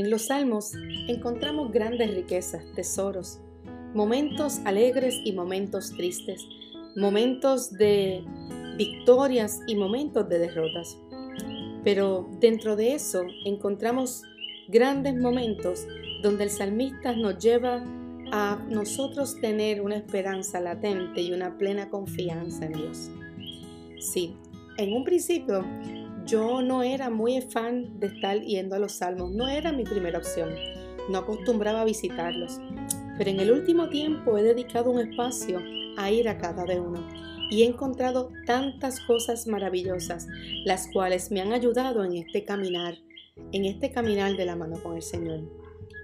En los salmos encontramos grandes riquezas, tesoros, momentos alegres y momentos tristes, momentos de victorias y momentos de derrotas. Pero dentro de eso encontramos grandes momentos donde el salmista nos lleva a nosotros tener una esperanza latente y una plena confianza en Dios. Sí, en un principio yo no era muy fan de estar yendo a los salmos, no era mi primera opción, no acostumbraba visitarlos, pero en el último tiempo he dedicado un espacio a ir a cada de uno y he encontrado tantas cosas maravillosas, las cuales me han ayudado en este caminar, en este caminar de la mano con el Señor.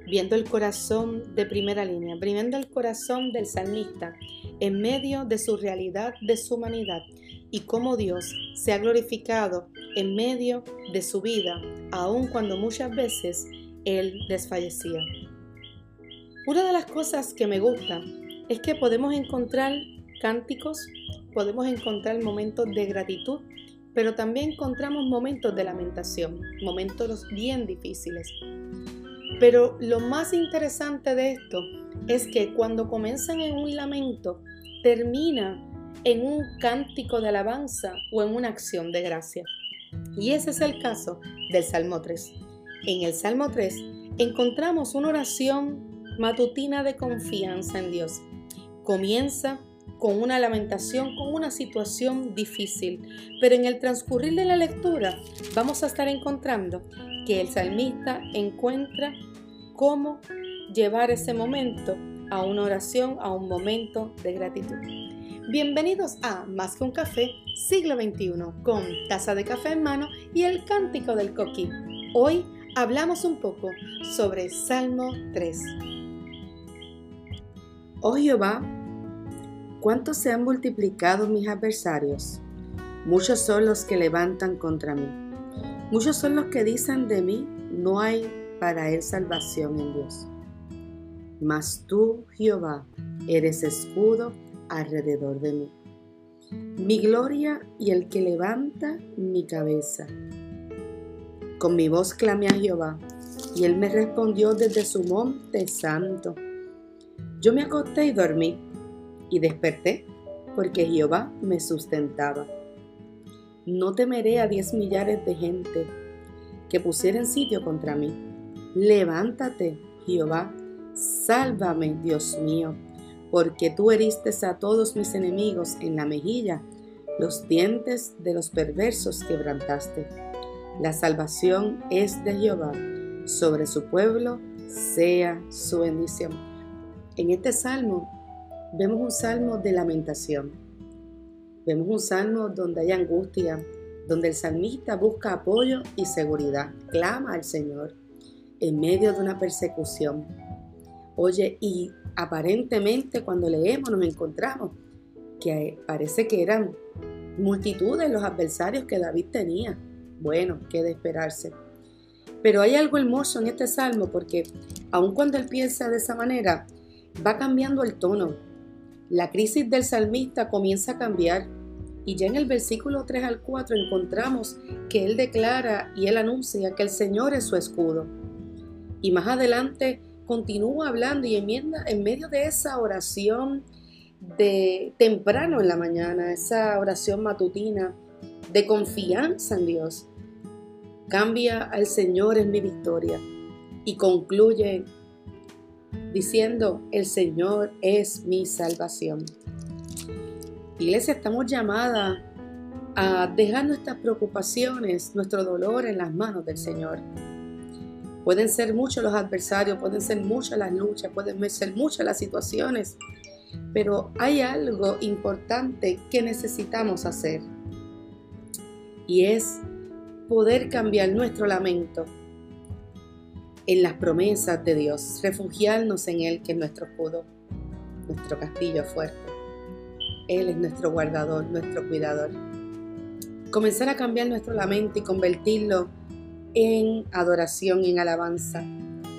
Viendo el corazón de primera línea, viendo el corazón del salmista en medio de su realidad, de su humanidad, y cómo Dios se ha glorificado en medio de su vida, aun cuando muchas veces Él desfallecía. Una de las cosas que me gusta es que podemos encontrar cánticos, podemos encontrar momentos de gratitud, pero también encontramos momentos de lamentación, momentos bien difíciles. Pero lo más interesante de esto es que cuando comienzan en un lamento, termina en un cántico de alabanza o en una acción de gracia. Y ese es el caso del Salmo 3. En el Salmo 3 encontramos una oración matutina de confianza en Dios. Comienza con una lamentación, con una situación difícil. Pero en el transcurrir de la lectura vamos a estar encontrando que el salmista encuentra cómo llevar ese momento a una oración, a un momento de gratitud. Bienvenidos a Más que un café, siglo XXI, con taza de café en mano y el cántico del coquí. Hoy hablamos un poco sobre Salmo 3. Oh Jehová, ¿Cuántos se han multiplicado mis adversarios? Muchos son los que levantan contra mí. Muchos son los que dicen de mí, no hay para él salvación en Dios. Mas tú, Jehová, eres escudo alrededor de mí. Mi gloria y el que levanta mi cabeza. Con mi voz clamé a Jehová, y él me respondió desde su monte santo. Yo me acosté y dormí y desperté porque Jehová me sustentaba. No temeré a diez millares de gente que pusieran sitio contra mí. Levántate, Jehová, sálvame, Dios mío, porque tú heriste a todos mis enemigos en la mejilla, los dientes de los perversos quebrantaste. La salvación es de Jehová, sobre su pueblo sea su bendición. En este salmo vemos un salmo de lamentación. Vemos un salmo donde hay angustia, donde el salmista busca apoyo y seguridad, clama al Señor en medio de una persecución. Oye, y aparentemente cuando leemos nos encontramos que parece que eran multitudes los adversarios que David tenía. Bueno, qué de esperarse. Pero hay algo hermoso en este salmo porque aun cuando él piensa de esa manera, va cambiando el tono, la crisis del salmista comienza a cambiar y ya en el versículo 3 al 4 encontramos que él declara y él anuncia que el Señor es su escudo. Y más adelante continúa hablando y en medio de esa oración de temprano en la mañana, esa oración matutina de confianza en Dios. Cambia al Señor en mi victoria y concluye diciendo, el Señor es mi salvación. Iglesia, estamos llamadas a dejar nuestras preocupaciones, nuestro dolor en las manos del Señor. Pueden ser muchos los adversarios, pueden ser muchas las luchas, pueden ser muchas las situaciones, pero hay algo importante que necesitamos hacer y es poder cambiar nuestro lamento en las promesas de Dios, refugiarnos en Él, que es nuestro escudo, nuestro castillo fuerte. Él es nuestro guardador, nuestro cuidador. Comenzar a cambiar nuestro lamento y convertirlo en adoración y en alabanza,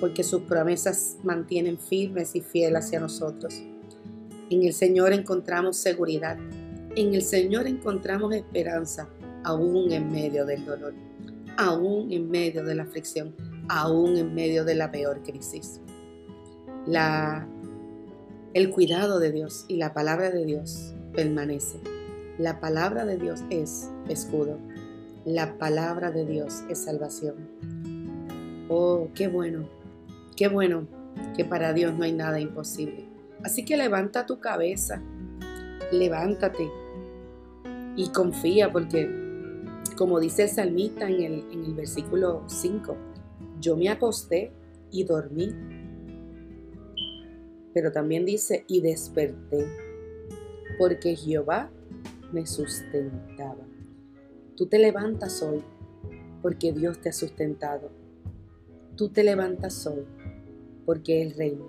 porque sus promesas mantienen firmes y fieles hacia nosotros. En el Señor encontramos seguridad, en el Señor encontramos esperanza, aún en medio del dolor, aún en medio de la aflicción aún en medio de la peor crisis. La, el cuidado de Dios y la palabra de Dios permanece. La palabra de Dios es escudo. La palabra de Dios es salvación. Oh, qué bueno, qué bueno que para Dios no hay nada imposible. Así que levanta tu cabeza, levántate y confía porque, como dice el salmista en el, en el versículo 5, yo me acosté y dormí. Pero también dice, y desperté, porque Jehová me sustentaba. Tú te levantas hoy porque Dios te ha sustentado. Tú te levantas hoy porque Él reina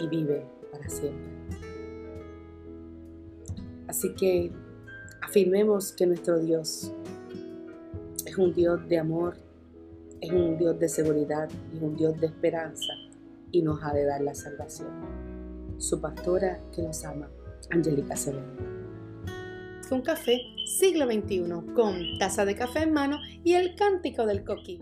y vive para siempre. Así que afirmemos que nuestro Dios es un Dios de amor, es un Dios de seguridad, es un Dios de esperanza y nos ha de dar la salvación. Su pastora que nos ama, Angélica Severo. Un café siglo XXI con taza de café en mano y el cántico del coquí.